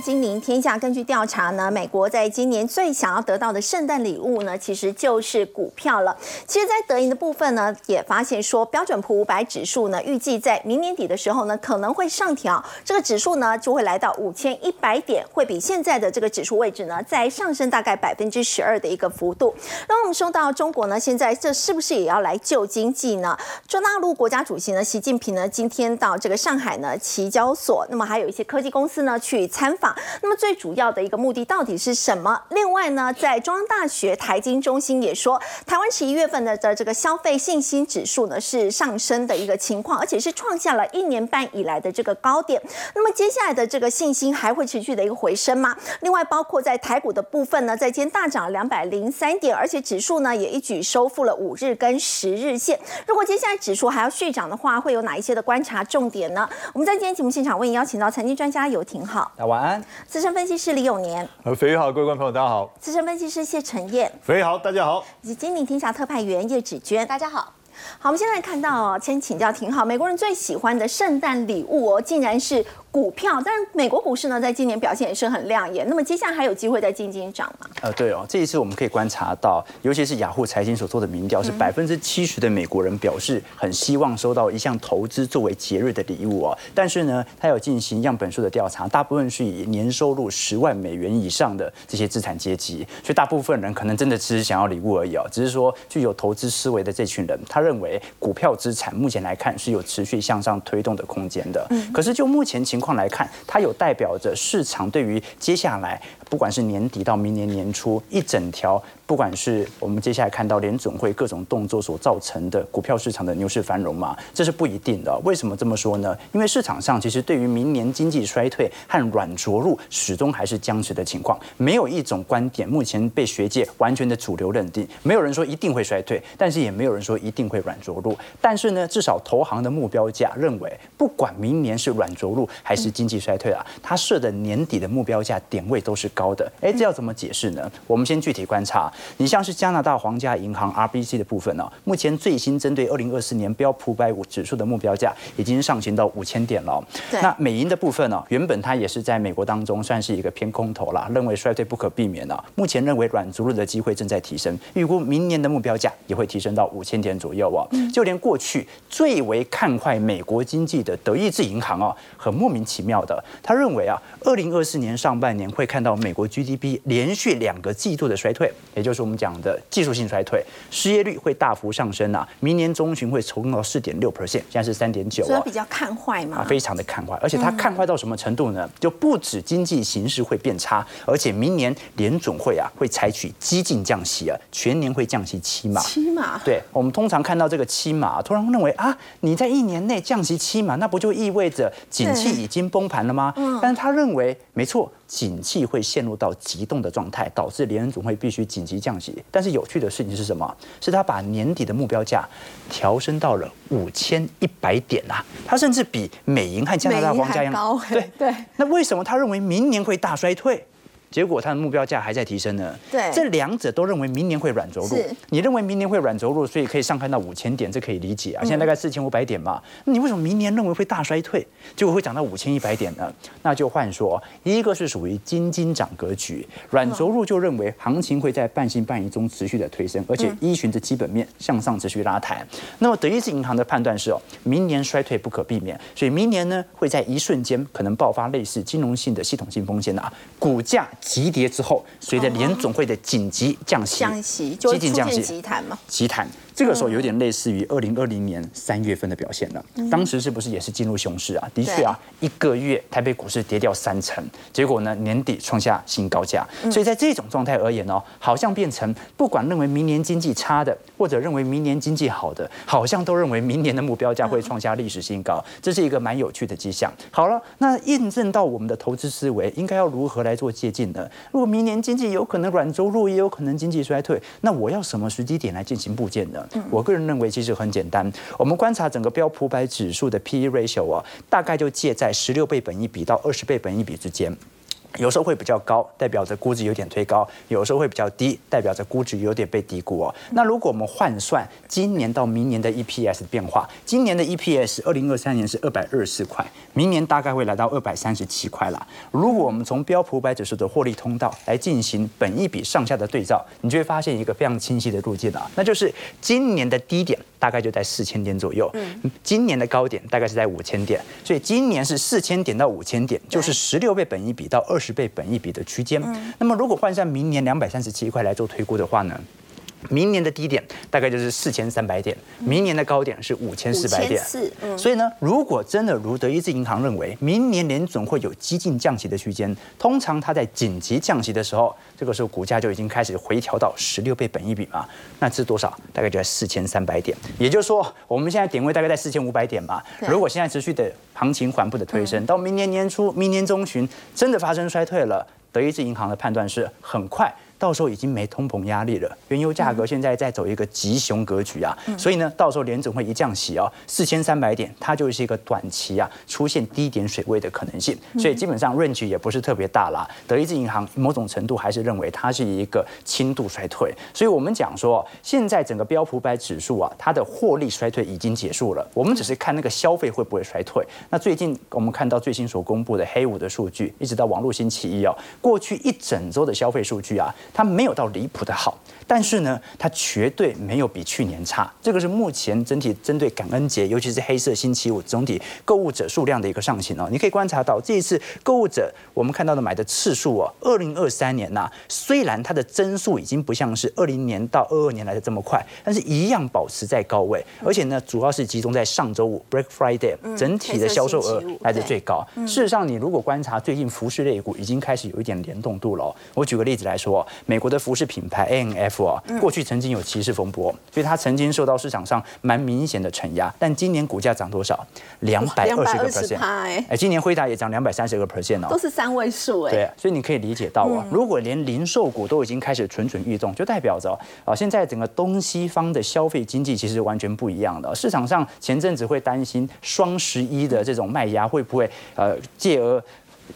金临天下，根据调查呢，美国在今年最想要得到的圣诞礼物呢，其实就是股票了。其实，在德银的部分呢，也发现说，标准普五百指数呢，预计在明年底的时候呢，可能会上调，这个指数呢，就会来到五千一百点，会比现在的这个指数位置呢，再上升大概百分之十二的一个幅度。那我们说到中国呢，现在这是不是也要来救经济呢？中大陆国家主席呢，习近平呢，今天到这个上海呢，期交所，那么还有一些科技公司呢，去参访，那么最主要的一个目的到底是什么？另外呢，在中央大学台经中心也说，台湾十一月份的的这个消费信心指数呢是上升的一个情况，而且是创下了一年半以来的这个高点。那么接下来的这个信心还会持续的一个回升吗？另外，包括在台股的部分呢，在今天大涨了两百零三点，而且指数呢也一举收复了五日跟十日线。如果接下来指数还要续涨的话，会有哪一些的观察重点呢？我们在今天节目现场为您邀请到财经专家游廷好。晚安，资深分析师李永年，呃，肥好，各位观众朋友，大家好。资深分析师谢晨燕，肥好，大家好。以及金鼎天下特派员叶芷娟，大家好。好，我们现在看到哦，先请教挺好，美国人最喜欢的圣诞礼物哦，竟然是。股票，但是美国股市呢，在今年表现也是很亮眼。那么接下来还有机会再进进涨吗？呃，对哦，这一次我们可以观察到，尤其是雅虎财经所做的民调，是百分之七十的美国人表示很希望收到一项投资作为节日的礼物哦。但是呢，他有进行样本数的调查，大部分是以年收入十万美元以上的这些资产阶级，所以大部分人可能真的只是想要礼物而已哦。只是说具有投资思维的这群人，他认为股票资产目前来看是有持续向上推动的空间的。嗯，可是就目前情情况来看，它有代表着市场对于接下来，不管是年底到明年年初一整条。不管是我们接下来看到联总会各种动作所造成的股票市场的牛市繁荣嘛，这是不一定的。为什么这么说呢？因为市场上其实对于明年经济衰退和软着陆始终还是僵持的情况，没有一种观点目前被学界完全的主流认定。没有人说一定会衰退，但是也没有人说一定会软着陆。但是呢，至少投行的目标价认为，不管明年是软着陆还是经济衰退啊，它设的年底的目标价点位都是高的。哎，这要怎么解释呢？我们先具体观察。你像是加拿大皇家银行 RBC 的部分呢，目前最新针对二零二四年标普百五指数的目标价已经上行到五千点了。那美银的部分呢，原本它也是在美国当中算是一个偏空头啦，认为衰退不可避免了。目前认为软着陆的机会正在提升，预估明年的目标价也会提升到五千点左右啊。就连过去最为看坏美国经济的德意志银行啊，很莫名其妙的，他认为啊，二零二四年上半年会看到美国 GDP 连续两个季度的衰退，也就是我们讲的技术性衰退，失业率会大幅上升啊！明年中旬会冲到四点六 percent，现在是三点九啊，比较看坏嘛，非常的看坏，而且它看坏到什么程度呢？就不止经济形势会变差，而且明年联总会啊会采取激进降息啊，全年会降息七码，七码，对我们通常看到这个七码，突然认为啊，你在一年内降息七码，那不就意味着景气已经崩盘了吗？嗯，但是他认为没错。景气会陷入到急冻的状态，导致联储总会必须紧急降息。但是有趣的事情是什么？是他把年底的目标价调升到了五千一百点啊！他甚至比美银和加拿大皇家银行高对对。那为什么他认为明年会大衰退？结果它的目标价还在提升呢。对，这两者都认为明年会软着陆。你认为明年会软着陆，所以可以上看到五千点，这可以理解啊。现在大概四千五百点嘛。那你为什么明年认为会大衰退，结果会涨到五千一百点呢？那就换说，一个是属于金金涨格局，软着陆就认为行情会在半信半疑中持续的推升，而且依循着基本面向上持续拉抬。那么德意志银行的判断是哦，明年衰退不可避免，所以明年呢会在一瞬间可能爆发类似金融性的系统性风险啊，股价。急跌之后，随着联总会的紧急降息，降息就出现急弹嘛？急弹。这个时候有点类似于二零二零年三月份的表现了。当时是不是也是进入熊市啊？的确啊，一个月台北股市跌掉三成，结果呢年底创下新高价。所以在这种状态而言哦，好像变成不管认为明年经济差的，或者认为明年经济好的，好像都认为明年的目标价会创下历史新高。这是一个蛮有趣的迹象。好了，那印证到我们的投资思维应该要如何来做借鉴呢？如果明年经济有可能软着陆，也有可能经济衰退，那我要什么时机点来进行部件呢？我个人认为其实很简单，我们观察整个标普百指数的 P/E ratio 啊，大概就介在十六倍本一比到二十倍本一比之间。有时候会比较高，代表着估值有点推高；有时候会比较低，代表着估值有点被低估哦。那如果我们换算今年到明年的 EPS 变化，今年的 EPS 二零二三年是二百二十四块，明年大概会来到二百三十七块啦。如果我们从标普五百指数的获利通道来进行本一比上下的对照，你就会发现一个非常清晰的路径啊，那就是今年的低点大概就在四千点左右，嗯今年的高点大概是在五千点，所以今年是四千点到五千点，就是十六倍本一比到二十倍本一比的区间。那么如果换算明年两百三十七块来做推估的话呢？明年的低点大概就是四千三百点，明年的高点是五千四百点。四，嗯，所以呢，如果真的如德意志银行认为，明年年总会有激进降息的区间，通常它在紧急降息的时候，这个时候股价就已经开始回调到十六倍本一比嘛，那是多少？大概就在四千三百点。也就是说，我们现在点位大概在四千五百点嘛。如果现在持续的行情缓步的推升，到明年年初、明年中旬真的发生衰退了，德意志银行的判断是很快。到时候已经没通膨压力了，原油价格现在在走一个急熊格局啊，所以呢，到时候联总会一降息哦，四千三百点，它就是一个短期啊出现低点水位的可能性，所以基本上 range 也不是特别大啦。德意志银行某种程度还是认为它是一个轻度衰退，所以我们讲说，现在整个标普百指数啊，它的获利衰退已经结束了，我们只是看那个消费会不会衰退。那最近我们看到最新所公布的黑五的数据，一直到网络星期一哦，过去一整周的消费数据啊。它没有到离谱的好，但是呢，它绝对没有比去年差。这个是目前整体针对感恩节，尤其是黑色星期五总体购物者数量的一个上行哦。你可以观察到这一次购物者我们看到的买的次数哦，二零二三年呐，虽然它的增速已经不像是二零年到二二年来的这么快，但是一样保持在高位，而且呢，主要是集中在上周五 Black Friday 整体的销售额来的最高。事实上，你如果观察最近服饰类股已经开始有一点联动度了。我举个例子来说，美国的服饰品牌 A N F 啊，过去曾经有歧视风波，所以它曾经受到市场上蛮明显的承压。但今年股价涨多少？两百二十个 percent，哎，今年辉达也涨两百三十个 percent 哦，都是三位数哎。对，所以你可以理解到啊，如果连零售股都已经开始蠢蠢欲动，就代表着啊，现在整个东西方的消费经济其实完全不一样的。市场上前阵子会担心双十一的这种卖压会不会呃，借而。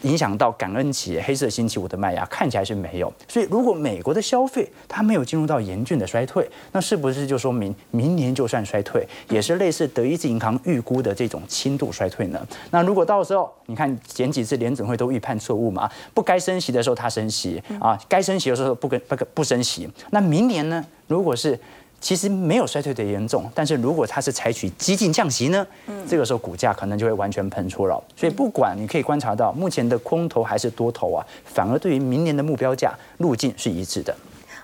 影响到感恩节、黑色星期五的麦芽看起来是没有，所以如果美国的消费它没有进入到严峻的衰退，那是不是就说明明年就算衰退，也是类似德意志银行预估的这种轻度衰退呢？那如果到时候你看前几次联准会都预判错误嘛，不该升息的时候它升息啊，该升息的时候不跟不不升息，那明年呢？如果是其实没有衰退的严重，但是如果它是采取激进降息呢，这个时候股价可能就会完全喷出了。所以不管你可以观察到，目前的空头还是多头啊，反而对于明年的目标价路径是一致的。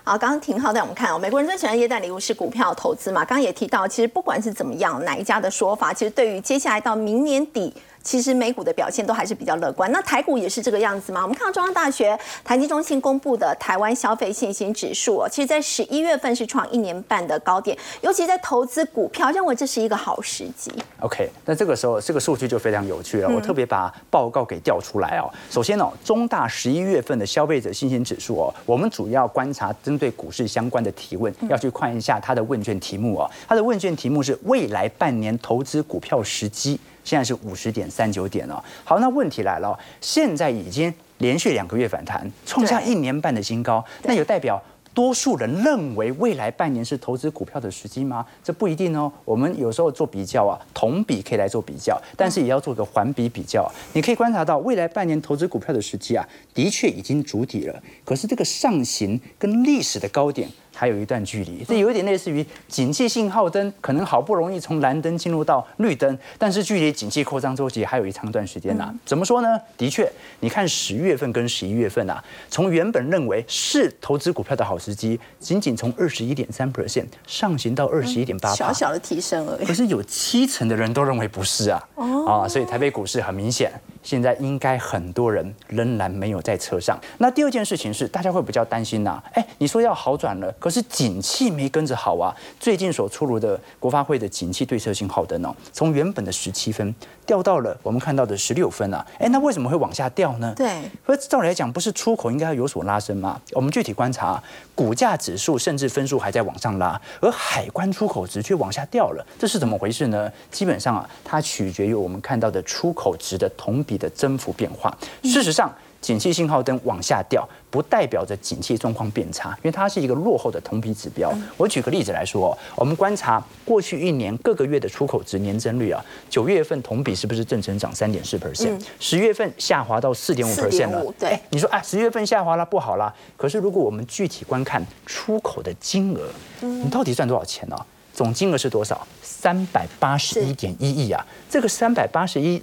好，刚刚廷浩带我们看哦，美国人最喜欢耶诞礼物是股票投资嘛？刚刚也提到，其实不管是怎么样，哪一家的说法，其实对于接下来到明年底。其实美股的表现都还是比较乐观，那台股也是这个样子吗？我们看到中央大学台积中心公布的台湾消费信心指数哦，其实在十一月份是创一年半的高点，尤其在投资股票，认为这是一个好时机。OK，那这个时候这个数据就非常有趣了，我特别把报告给调出来哦。首先哦，中大十一月份的消费者信心指数哦，我们主要观察针对股市相关的提问，要去看一下它的问卷题目哦。它的问卷题目是未来半年投资股票时机。现在是五十点三九点了。好，那问题来了，现在已经连续两个月反弹，创下一年半的新高。那有代表多数人认为未来半年是投资股票的时机吗？这不一定哦。我们有时候做比较啊，同比可以来做比较，但是也要做个环比比较。你可以观察到未来半年投资股票的时机啊，的确已经筑底了。可是这个上行跟历史的高点。还有一段距离，这有一点类似于景气信号灯，可能好不容易从蓝灯进入到绿灯，但是距离景气扩张周期还有一长段时间呐。怎么说呢？的确，你看十月份跟十一月份啊，从原本认为是投资股票的好时机，仅仅从二十一点三 percent 上行到二十一点八，小小的提升而已。可是有七成的人都认为不是啊，啊，所以台北股市很明显。现在应该很多人仍然没有在车上。那第二件事情是，大家会比较担心呐。哎，你说要好转了，可是景气没跟着好啊。最近所出炉的国发会的景气对策信号灯哦，从原本的十七分掉到了我们看到的十六分啊。哎，那为什么会往下掉呢？对，所以照理来讲，不是出口应该要有所拉升吗？我们具体观察，股价指数甚至分数还在往上拉，而海关出口值却往下掉了，这是怎么回事呢？基本上啊，它取决于我们看到的出口值的同。比的增幅变化，事实上，景气信号灯往下掉，不代表着景气状况变差，因为它是一个落后的同比指标。我举个例子来说，我们观察过去一年各个月的出口值年增率啊，九月份同比是不是正成长三点四 percent？十月份下滑到四点五 percent 了。对，你说啊，十月份下滑了不好啦。可是如果我们具体观看出口的金额，你到底赚多少钱呢？总金额是多少？三百八十一点一亿啊！这个三百八十一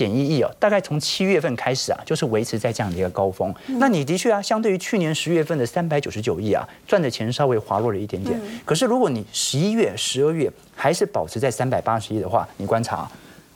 点一亿哦，大概从七月份开始啊，就是维持在这样的一个高峰。那你的确啊，相对于去年十月份的三百九十九亿啊，赚的钱稍微滑落了一点点。可是如果你十一月、十二月还是保持在三百八十亿的话，你观察，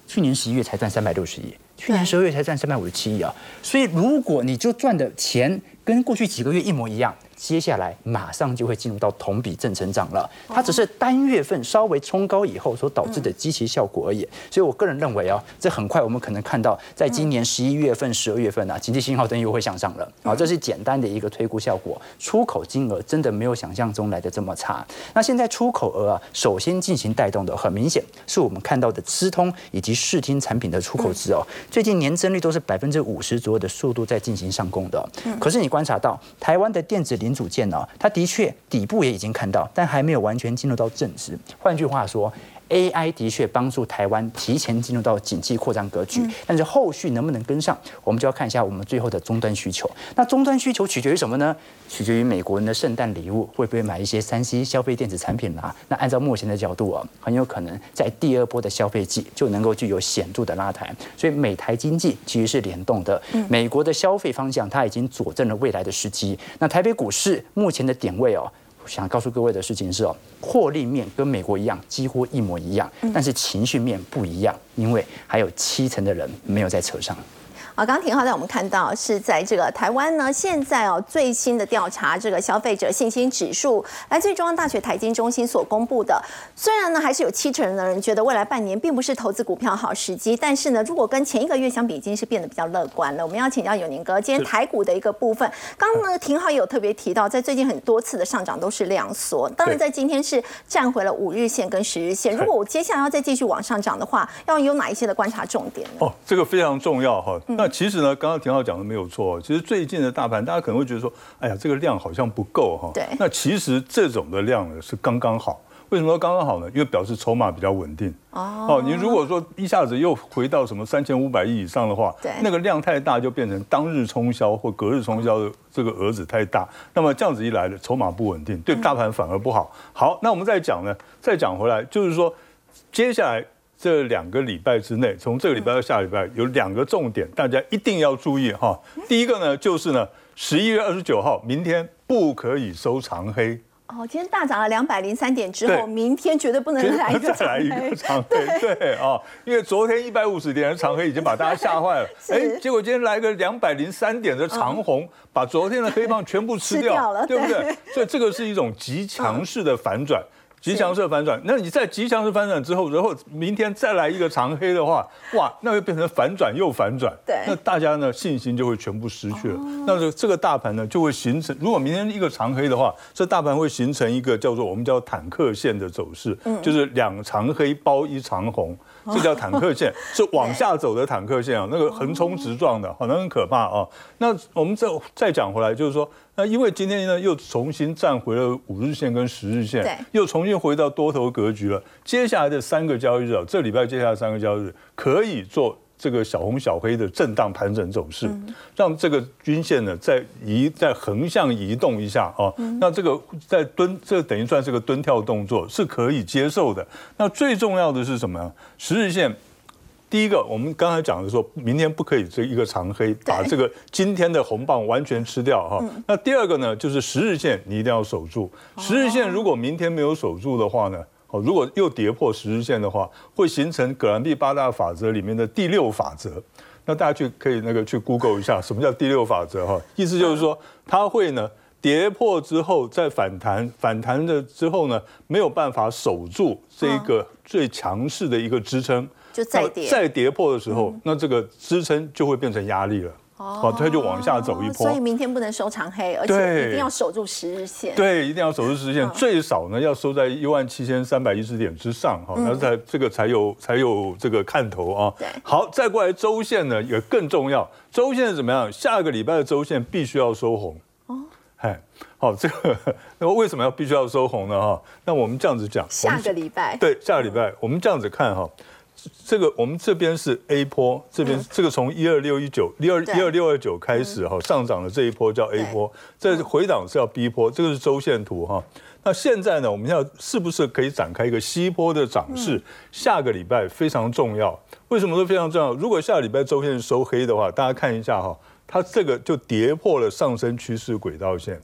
去年十一月才赚三百六十亿，去年十二月才赚三百五十七亿啊。所以如果你就赚的钱跟过去几个月一模一样。接下来马上就会进入到同比正成长了，它只是单月份稍微冲高以后所导致的积极效果而已。所以我个人认为啊，这很快我们可能看到，在今年十一月份、十二月份啊，经济信号灯又会向上了啊。这是简单的一个推估效果，出口金额真的没有想象中来的这么差。那现在出口额啊，首先进行带动的，很明显是我们看到的资通以及视听产品的出口值哦，最近年增率都是百分之五十左右的速度在进行上攻的。可是你观察到台湾的电子零组件呢，它的确底部也已经看到，但还没有完全进入到正值。换句话说。AI 的确帮助台湾提前进入到景气扩张格局，但是后续能不能跟上，我们就要看一下我们最后的终端需求。那终端需求取决于什么呢？取决于美国人的圣诞礼物会不会买一些三 C 消费电子产品啦？那按照目前的角度啊，很有可能在第二波的消费季就能够具有显著的拉抬。所以美台经济其实是联动的，美国的消费方向它已经佐证了未来的时机。那台北股市目前的点位哦。想告诉各位的事情是哦，获利面跟美国一样，几乎一模一样，但是情绪面不一样，因为还有七成的人没有在车上。啊，刚刚廷浩在我们看到是在这个台湾呢，现在哦最新的调查，这个消费者信心指数来自于中央大学财经中心所公布的。虽然呢，还是有七成的人觉得未来半年并不是投资股票好时机，但是呢，如果跟前一个月相比，已经是变得比较乐观了。我们要请教永宁哥，今天台股的一个部分，刚刚呢廷浩也有特别提到，在最近很多次的上涨都是量缩，当然在今天是站回了五日线跟十日线。如果我接下来要再继续往上涨的话，要有哪一些的观察重点？哦，这个非常重要哈。那其实呢，刚刚田浩讲的没有错。其实最近的大盘，大家可能会觉得说，哎呀，这个量好像不够哈。对。那其实这种的量呢是刚刚好。为什么说刚刚好呢？因为表示筹码比较稳定。哦。哦，你如果说一下子又回到什么三千五百亿以上的话，对，那个量太大，就变成当日冲销或隔日冲销的这个额子太大。那么这样子一来的筹码不稳定，对大盘反而不好。好，那我们再讲呢，再讲回来，就是说接下来。这两个礼拜之内，从这个礼拜到下礼拜，有两个重点，大家一定要注意哈。第一个呢，就是呢，十一月二十九号，明天不可以收长黑。哦，今天大涨了两百零三点之后，明天绝对不能来一个长黑。对啊，因为昨天一百五十点的长黑已经把大家吓坏了。哎，结果今天来个两百零三点的长红，把昨天的黑棒全部吃掉 了，对不对？所以这个是一种极强势的反转。极强势反转，那你在吉祥色反转之后，然后明天再来一个长黑的话，哇，那会变成反转又反转，对，那大家呢信心就会全部失去了。那这这个大盘呢就会形成，如果明天一个长黑的话，这大盘会形成一个叫做我们叫坦克线的走势，就是两长黑包一长红。这叫坦克线，是往下走的坦克线啊，那个横冲直撞的，好像很可怕啊。那我们再再讲回来，就是说，那因为今天呢又重新站回了五日线跟十日线，又重新回到多头格局了。接下来的三个交易日啊，这礼拜接下来三个交易日可以做。这个小红小黑的震荡盘整走势，让这个均线呢再移再横向移动一下啊，那这个在蹲，这等于算是个蹲跳动作，是可以接受的。那最重要的是什么？十日线，第一个我们刚才讲的说，明天不可以这一个长黑把这个今天的红棒完全吃掉哈。那第二个呢，就是十日线你一定要守住，十日线如果明天没有守住的话呢？哦，如果又跌破十日线的话，会形成葛兰碧八大法则里面的第六法则。那大家去可以那个去 Google 一下，什么叫第六法则？哈，意思就是说，它会呢跌破之后再反弹，反弹的之后呢没有办法守住这一个最强势的一个支撑，就再跌再跌破的时候，那这个支撑就会变成压力了。哦，它就往下走一波。所以明天不能收长黑，而且一定要守住十日线。对，一定要守住十日线，最少呢要收在一万七千三百一十点之上哈，那才这个才有才有这个看头啊。对，好，再过来周线呢也更重要，周线怎么样？下个礼拜的周线必须要收红。哦，哎，好，这个 那为什么要必须要收红呢？哈，那我们这样子讲，下个礼拜对，下个礼拜我们这样子看哈。这个我们这边是 A 波，这边这个从一二六一九一二一二六二九开始哈上涨的这一波叫 A 波，这回档是要 B 波，这个是周线图哈。那现在呢，我们要是不是可以展开一个西波的涨势？下个礼拜非常重要，为什么说非常重要？如果下个礼拜周线收黑的话，大家看一下哈，它这个就跌破了上升趋势轨道线。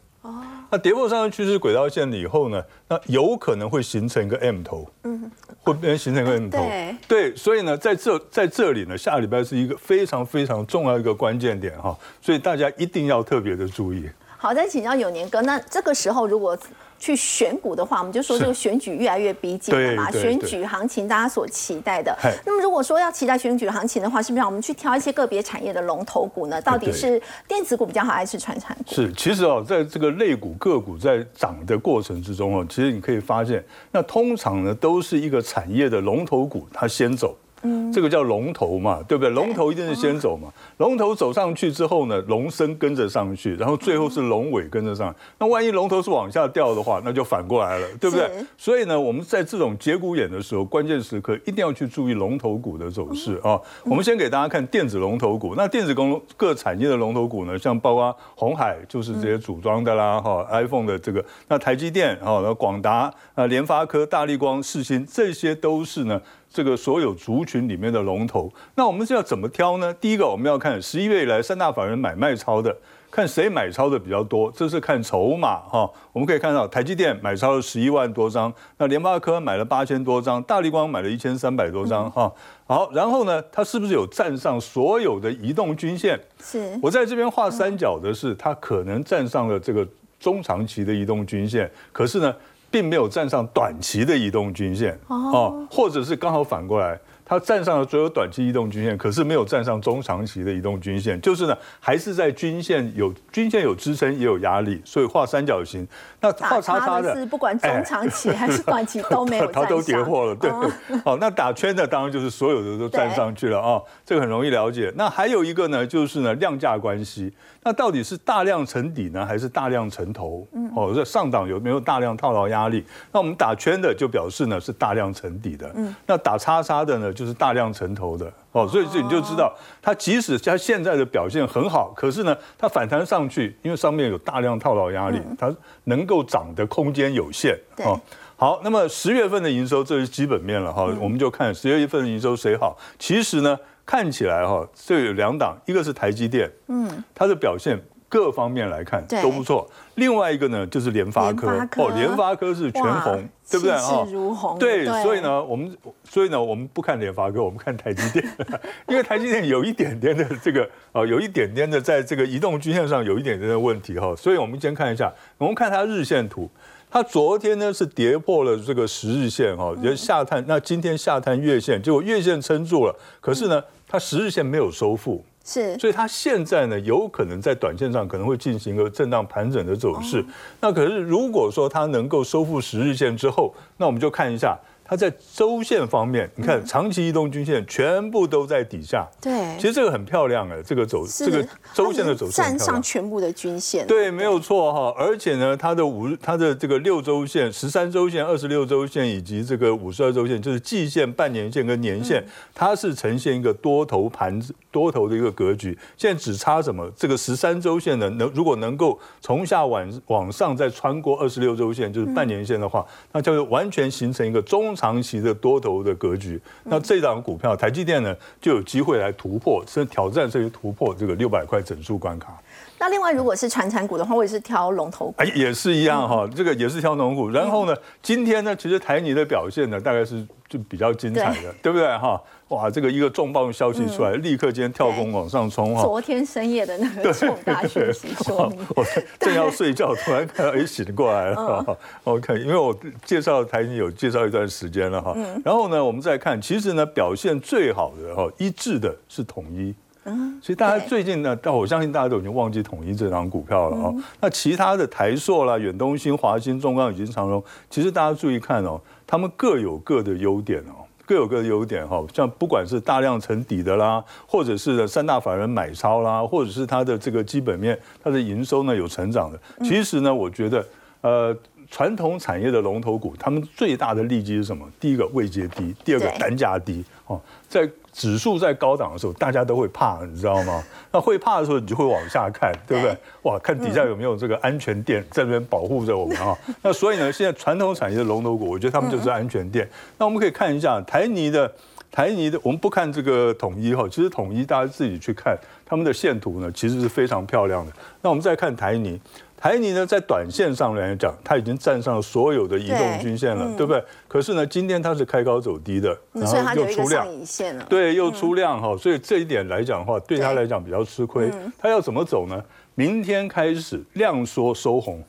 那跌破上升趋势轨道线了以后呢，那有可能会形成一个 M 头，嗯，会变形成一个 M 头，对，对，所以呢，在这在这里呢，下礼拜是一个非常非常重要一个关键点哈，所以大家一定要特别的注意。好，再请教永年哥，那这个时候如果。去选股的话，我们就说这个选举越来越逼近了嘛，选举行情大家所期待的。那么如果说要期待选举行情的话，是不是让我们去挑一些个别产业的龙头股呢？到底是电子股比较好，还是传产股？是，其实哦，在这个类股个股在涨的过程之中哦，其实你可以发现，那通常呢都是一个产业的龙头股它先走。嗯，这个叫龙头嘛，对不对？龙头一定是先走嘛，龙头走上去之后呢，龙身跟着上去，然后最后是龙尾跟着上。那万一龙头是往下掉的话，那就反过来了，对不对？所以呢，我们在这种节骨眼的时候，关键时刻一定要去注意龙头股的走势啊。我们先给大家看电子龙头股，那电子工各产业的龙头股呢，像包括红海就是这些组装的啦，哈，iPhone 的这个，那台积电哈，那广达啊，联发科、大力光、世新，这些都是呢。这个所有族群里面的龙头，那我们是要怎么挑呢？第一个，我们要看十一月以来三大法人买卖超的，看谁买超的比较多，这是看筹码哈。我们可以看到台积电买超了十一万多张，那联发科买了八千多张，大力光买了一千三百多张哈。好，然后呢，它是不是有站上所有的移动均线？是我在这边画三角的是，它可能站上了这个中长期的移动均线，可是呢？并没有站上短期的移动均线哦，或者是刚好反过来。它站上了所有短期移动均线，可是没有站上中长期的移动均线，就是呢，还是在均线有均线有支撑也有压力，所以画三角形。那画叉叉的是不管中长期还是短期都没有 它都跌破了，对。好，那打圈的当然就是所有的都站上去了啊，这个很容易了解。那还有一个呢，就是呢量价关系，那到底是大量沉底呢，还是大量沉头？哦，这上档有没有大量套牢压力？那我们打圈的就表示呢是大量沉底的，嗯，那打叉叉的呢？就是大量沉头的哦，所以这你就知道，它即使它现在的表现很好，可是呢，它反弹上去，因为上面有大量套牢压力，它能够涨的空间有限哦。好，那么十月份的营收这是基本面了哈，我们就看十月份的营收谁好。其实呢，看起来哈，这有两档，一个是台积电，嗯，它的表现。各方面来看都不错。另外一个呢，就是联发科哦，联发科是全红，对不对啊？对，所以呢，我们所以呢，我们不看联发科，我们看台积电，因为台积电有一点点的这个啊，有一点点的在这个移动均线上有一点点的问题哈。所以我们先看一下，我们看它日线图，它昨天呢是跌破了这个十日线哈，也下探，那今天下探月线，结果月线撑住了，可是呢，它十日线没有收复。是，所以它现在呢，有可能在短线上可能会进行一个震荡盘整的走势。那可是如果说它能够收复十日线之后，那我们就看一下。它在周线方面，你看长期移动均线全部都在底下。对，其实这个很漂亮哎，这个走这个周线的走势站上全部的均线。对，没有错哈。而且呢，它的五它的这个六周线、十三周线、二十六周线以及这个五十二周线，就是季线、半年线跟年线，它是呈现一个多头盘子、多头的一个格局。现在只差什么？这个十三周线呢，能如果能够从下往往上再穿过二十六周线，就是半年线的话，那就完全形成一个中。长期的多头的格局，那这档股票台积电呢，就有机会来突破，甚至挑战这些突破这个六百块整数关卡。那另外，如果是传产股的话，我也是挑龙头股，哎，也是一样哈，这个也是挑龙头股。然后呢，今天呢，其实台泥的表现呢，大概是就比较精彩的，对不对哈？哇，这个一个重磅消息出来，立刻今天跳空往上冲哈。昨天深夜的那个重大讯息说明，我正要睡觉，突然看到哎醒过来了。OK，因为我介绍台泥有介绍一段时间了哈。然后呢，我们再看，其实呢表现最好的哈一致的是统一。其实大家最近呢，但我相信大家都已经忘记统一这张股票了哦。那其他的台硕啦、远东新、华新、中钢以及长荣，其实大家注意看哦，他们各有各的优点哦，各有各的优点哈。像不管是大量沉底的啦，或者是三大法人买超啦，或者是它的这个基本面，它的营收呢有成长的。其实呢，我觉得呃。传统产业的龙头股，他们最大的利基是什么？第一个位阶低，第二个单价低。哦，在指数在高档的时候，大家都会怕，你知道吗？那会怕的时候，你就会往下看，对不对？哇，看底下有没有这个安全垫在那边保护着我们啊？那所以呢，现在传统产业的龙头股，我觉得他们就是安全垫。那我们可以看一下台泥的，台泥的，我们不看这个统一哈，其实统一大家自己去看他们的线图呢，其实是非常漂亮的。那我们再看台泥。台泥呢，在短线上来讲，它已经站上了所有的移动均线了，对不对？可是呢，今天它是开高走低的，然后又出量，对，又出量哈，所以这一点来讲的话，对它来讲比较吃亏。它要怎么走呢？明天开始量缩收红。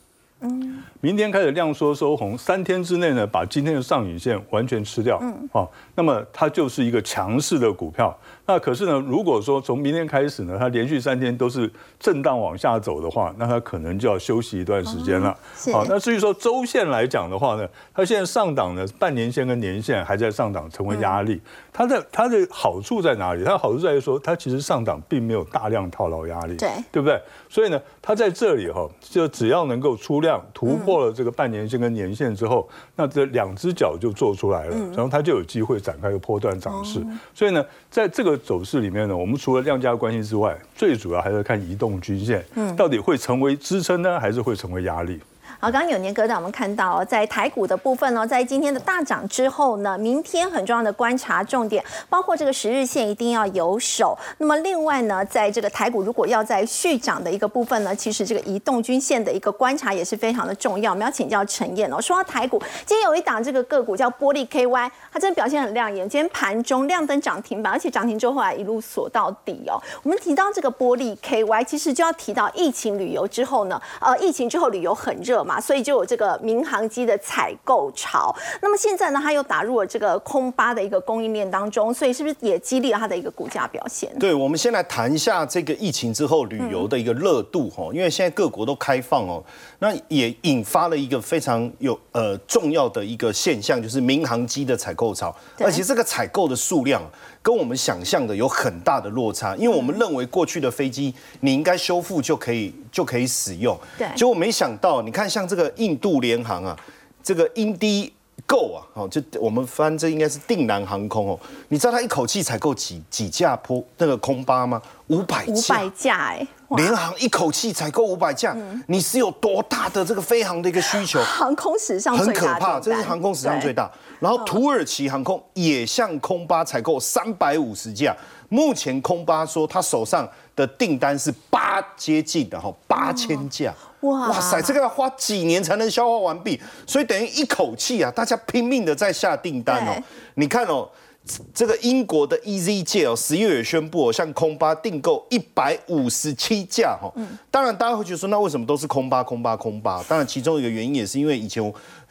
嗯，明天开始量缩收红，三天之内呢，把今天的上影线完全吃掉。嗯，好，那么它就是一个强势的股票。那可是呢，如果说从明天开始呢，它连续三天都是震荡往下走的话，那它可能就要休息一段时间了。好，那至于说周线来讲的话呢，它现在上档呢，半年线跟年线还在上档，成为压力。它的它的好处在哪里？它的好处在于说，它其实上档并没有大量套牢压力，对对不对？所以呢，它在这里哈，就只要能够出量突破了这个半年线跟年线之后，那这两只脚就做出来了，然后它就有机会展开一个波段涨势。所以呢，在这个走势里面呢，我们除了量价关系之外，最主要还是看移动均线，到底会成为支撑呢，还是会成为压力？好，刚刚有年哥让我们看到，在台股的部分呢，在今天的大涨之后呢，明天很重要的观察重点，包括这个十日线一定要有手。那么另外呢，在这个台股如果要在续涨的一个部分呢，其实这个移动均线的一个观察也是非常的重要。我们要请教陈燕哦，说到台股，今天有一档这个个股叫玻璃 KY，它真的表现很亮眼，今天盘中亮灯涨停板，而且涨停之后后来一路锁到底哦。我们提到这个玻璃 KY，其实就要提到疫情旅游之后呢，呃，疫情之后旅游很热嘛。所以就有这个民航机的采购潮，那么现在呢，它又打入了这个空巴的一个供应链当中，所以是不是也激励了它的一个股价表现？对，我们先来谈一下这个疫情之后旅游的一个热度哈，因为现在各国都开放哦，那也引发了一个非常有呃重要的一个现象，就是民航机的采购潮，而且这个采购的数量。跟我们想象的有很大的落差，因为我们认为过去的飞机你应该修复就可以就可以使用，对，结果没想到，你看像这个印度联航啊，这个 Indigo 啊，好，就我们翻这应该是定南航空哦，你知道他一口气采购几几架坡那个空巴吗？五百架，五百架哎。联航一口气采购五百架，你是有多大的这个飞航的一个需求？航空史上很可怕，这是航空史上最大。然后土耳其航空也向空巴采购三百五十架，目前空巴说他手上的订单是八接近的哈八千架。哇哇塞，这个要花几年才能消化完毕，所以等于一口气啊，大家拼命的在下订单哦。你看哦。这个英国的 EasyJet 哦，十一月也宣布哦，向空巴订购一百五十七架哈。嗯。当然，大家会觉得说，那为什么都是空巴、空巴、空巴？当然，其中一个原因也是因为以前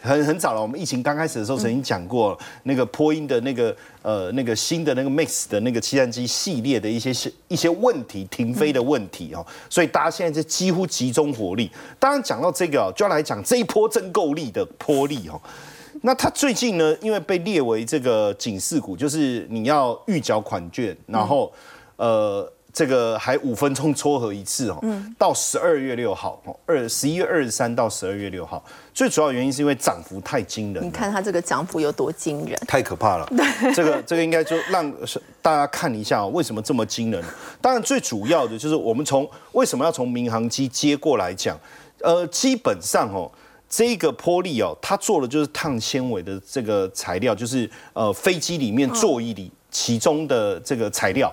很很早了，我们疫情刚开始的时候曾经讲过那个波音的那个呃那个新的那个 Max 的那个气战机系列的一些一些问题停飞的问题哦，所以大家现在就几乎集中火力。当然，讲到这个哦，就要来讲这一波增购力的波力哦。那它最近呢，因为被列为这个警示股，就是你要预缴款券，然后呃，这个还五分钟撮合一次哦，到十二月六号哦，二十一月二十三到十二月六号，最主要原因是因为涨幅太惊人。你看它这个涨幅有多惊人？太可怕了。这个这个应该就让大家看一下哦为什么这么惊人。当然最主要的就是我们从为什么要从民航机接过来讲，呃，基本上哦。这个玻璃哦，它做的就是碳纤维的这个材料，就是呃飞机里面座椅里其中的这个材料。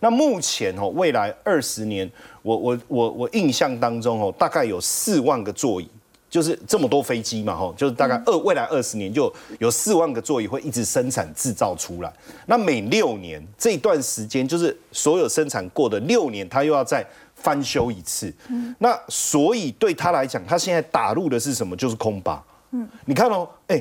那目前哦，未来二十年，我我我我印象当中哦，大概有四万个座椅，就是这么多飞机嘛吼，就是大概二未来二十年就有四万个座椅会一直生产制造出来。那每六年这段时间，就是所有生产过的六年，它又要再。翻修一次，那所以对他来讲，他现在打入的是什么？就是空巴。嗯，你看哦，哎，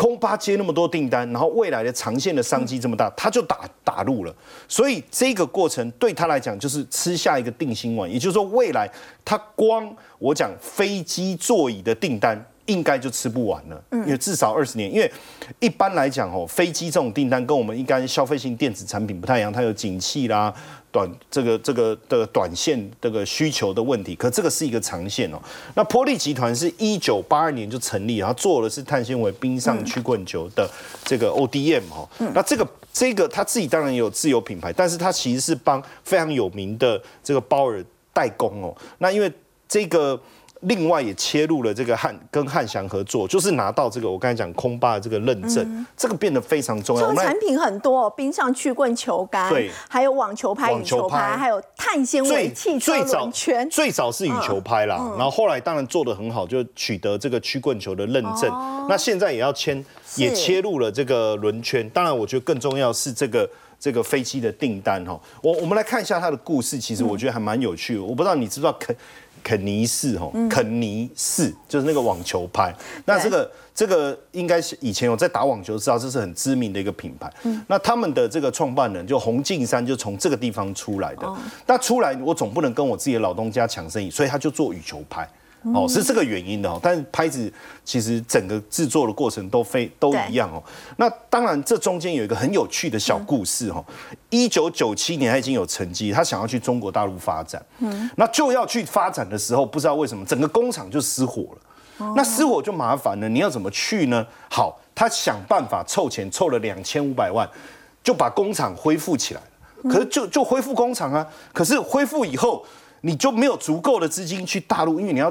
空巴接那么多订单，然后未来的长线的商机这么大，他就打打入了。所以这个过程对他来讲就是吃下一个定心丸，也就是说未来他光我讲飞机座椅的订单。应该就吃不完了，因为至少二十年。因为一般来讲哦，飞机这种订单跟我们一般消费性电子产品不太一样，它有景气啦、短这个这个的短线这个需求的问题。可这个是一个长线哦。那波利集团是一九八二年就成立，然后做的是碳纤维冰上曲棍球的这个 ODM 哦。那这个这个他自己当然也有自有品牌，但是他其实是帮非常有名的这个包尔代工哦。那因为这个。另外也切入了这个汉跟汉翔合作，就是拿到这个我刚才讲空巴的这个认证，这个变得非常重要。这个产品很多，冰上曲棍球杆，对，还有网球拍、羽球拍，还有碳纤维汽车轮圈。最早是羽球拍啦，然后后来当然做的很好，就取得这个曲棍球的认证。那现在也要签，也切入了这个轮圈。当然，我觉得更重要是这个这个飞机的订单哈。我我们来看一下它的故事，其实我觉得还蛮有趣的。我不知道你知不知道肯。肯尼斯吼，肯尼斯就是那个网球拍。那这个这个应该是以前有在打网球，知道这是很知名的一个品牌。那他们的这个创办人就洪敬山就从这个地方出来的。那出来我总不能跟我自己的老东家抢生意，所以他就做羽球拍。哦，是这个原因的哦，但是拍子其实整个制作的过程都非都一样哦。那当然，这中间有一个很有趣的小故事哦。一九九七年他已经有成绩，他想要去中国大陆发展，嗯，那就要去发展的时候，不知道为什么整个工厂就失火了。那失火就麻烦了，你要怎么去呢？好，他想办法凑钱，凑了两千五百万，就把工厂恢复起来可是就就恢复工厂啊，可是恢复以后，你就没有足够的资金去大陆，因为你要。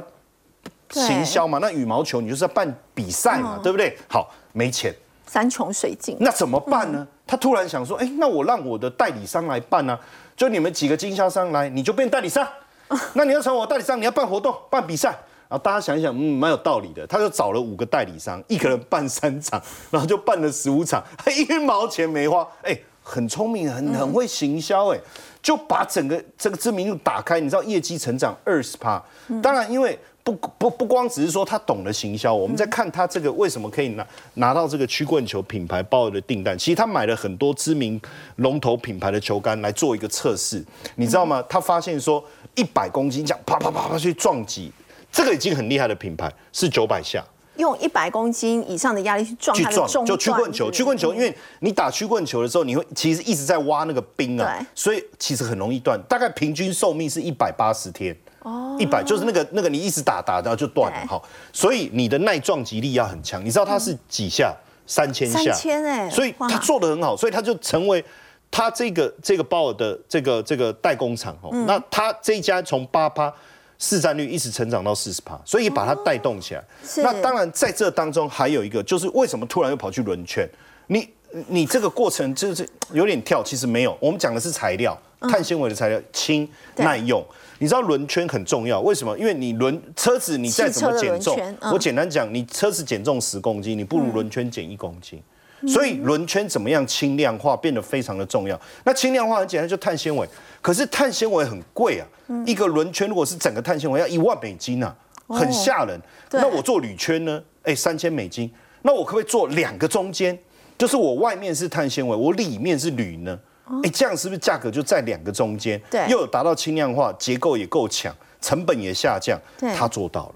行销嘛，那羽毛球你就是要办比赛嘛，对不对？好，没钱，山穷水尽，那怎么办呢？他突然想说，哎，那我让我的代理商来办啊？就你们几个经销商来，你就变代理商。那你要成我代理商，你要办活动、办比赛。然后大家想一想，嗯，蛮有道理的。他就找了五个代理商，一个人办三场，然后就办了十五场，一毛钱没花。哎，很聪明，很很会行销，哎，就把整个这个知名度打开。你知道业绩成长二十趴，当然因为。不不不光只是说他懂得行销，我们在看他这个为什么可以拿拿到这个曲棍球品牌包的订单。其实他买了很多知名龙头品牌的球杆来做一个测试，你知道吗？他发现说一百公斤这样啪啪啪啪去撞击，这个已经很厉害的品牌是九百下，用一百公斤以上的压力去撞它的就曲棍球，曲棍球，因为你打曲棍球的时候，你会其实一直在挖那个冰啊，所以其实很容易断，大概平均寿命是一百八十天。哦，一百就是那个那个你一直打打到就断了哈，所以你的耐撞击力要很强。你知道它是几下？三千下。三千哎，所以他做的很好，所以他就成为他这个这个包尔的这个这个代工厂哦。那他这一家从八趴市占率一直成长到四十趴，所以把它带动起来。那当然在这当中还有一个，就是为什么突然又跑去轮圈？你你这个过程就是有点跳，其实没有。我们讲的是材料，碳纤维的材料轻耐用。你知道轮圈很重要，为什么？因为你轮车子你再怎么减重，我简单讲，你车子减重十公斤，你不如轮圈减一公斤。所以轮圈怎么样轻量化变得非常的重要。那轻量化很简单，就碳纤维。可是碳纤维很贵啊，一个轮圈如果是整个碳纤维要一万美金啊，很吓人。那我做铝圈呢？哎，三千美金。那我可不可以做两个中间？就是我外面是碳纤维，我里面是铝呢？哎，这样是不是价格就在两个中间？对，又有达到轻量化，结构也够强，成本也下降。对，他做到了。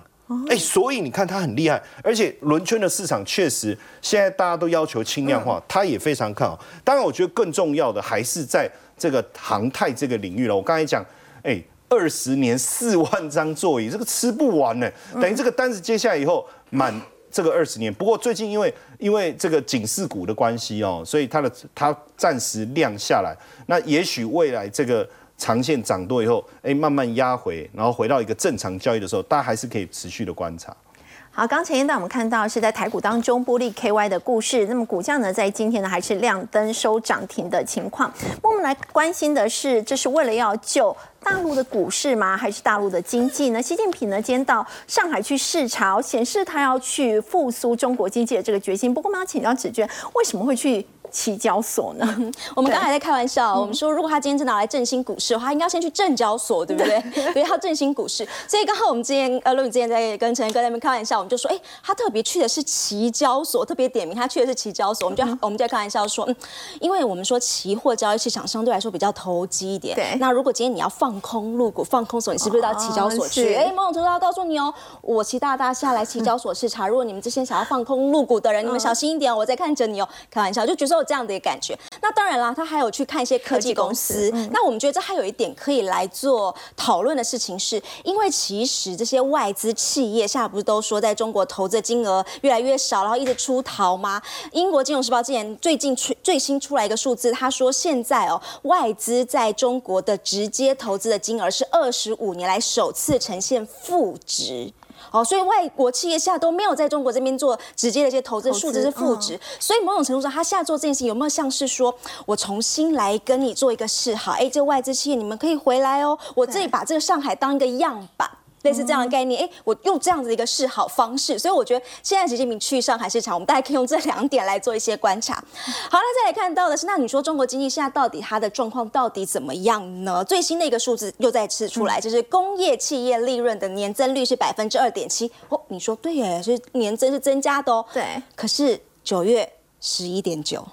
哎，所以你看他很厉害，而且轮圈的市场确实现在大家都要求轻量化，他也非常看好。当然，我觉得更重要的还是在这个航太这个领域了。我刚才讲，哎，二十年四万张座椅，这个吃不完呢。等于这个单子接下来以后满。这个二十年，不过最近因为因为这个警示股的关系哦，所以它的它暂时量下来。那也许未来这个长线涨多以后，哎，慢慢压回，然后回到一个正常交易的时候，大家还是可以持续的观察。好，刚前一段我们看到是在台股当中玻璃 KY 的故事，那么股价呢在今天呢还是亮灯收涨停的情况。我们来关心的是，这是为了要救大陆的股市吗？还是大陆的经济呢？习近平呢今天到上海去视察，显示他要去复苏中国经济的这个决心。不过我们要请教子娟，为什么会去？期交所呢？我们刚才在开玩笑，我们说如果他今天真的来振兴股市的话，应该先去证交所，对不对？所以他振兴股市。所以刚好我们之前呃，陆宇之前在跟陈哥那边开玩笑，我们就说，哎，他特别去的是期交所，特别点名他去的是期交所，我们就我们在开玩笑说，嗯，因为我们说期货交易市场相对来说比较投机一点。对。那如果今天你要放空入股、放空所，你是不是到期交所去？哎，某种程度要告诉你哦，我期大大下来期交所视察，如果你们这些想要放空入股的人，你们小心一点，我在看着你哦。开玩笑，就觉得有这样的一个感觉。那当然啦，他还有去看一些科技公司。那我们觉得这还有一点可以来做讨论的事情，是因为其实这些外资企业现在不是都说在中国投资的金额越来越少，然后一直出逃吗？英国金融时报之前最近出最新出来一个数字，他说现在哦，外资在中国的直接投资的金额是二十五年来首次呈现负值。哦，所以外国企业现在都没有在中国这边做直接的一些投资，数字是负值。所以某种程度上，他现在做这件事情有没有像是说我重新来跟你做一个示好？哎，这外资企业你们可以回来哦，我这里把这个上海当一个样板。类似这样的概念，哎，我用这样子的一个示好方式，所以我觉得现在习近平去上海市场，我们大家可以用这两点来做一些观察。好了，再来看到的是，那你说中国经济现在到底它的状况到底怎么样呢？最新的一个数字又再次出来，就是工业企业利润的年增率是百分之二点七。哦，你说对耶，是年增是增加的哦。对，可是九月十一点九。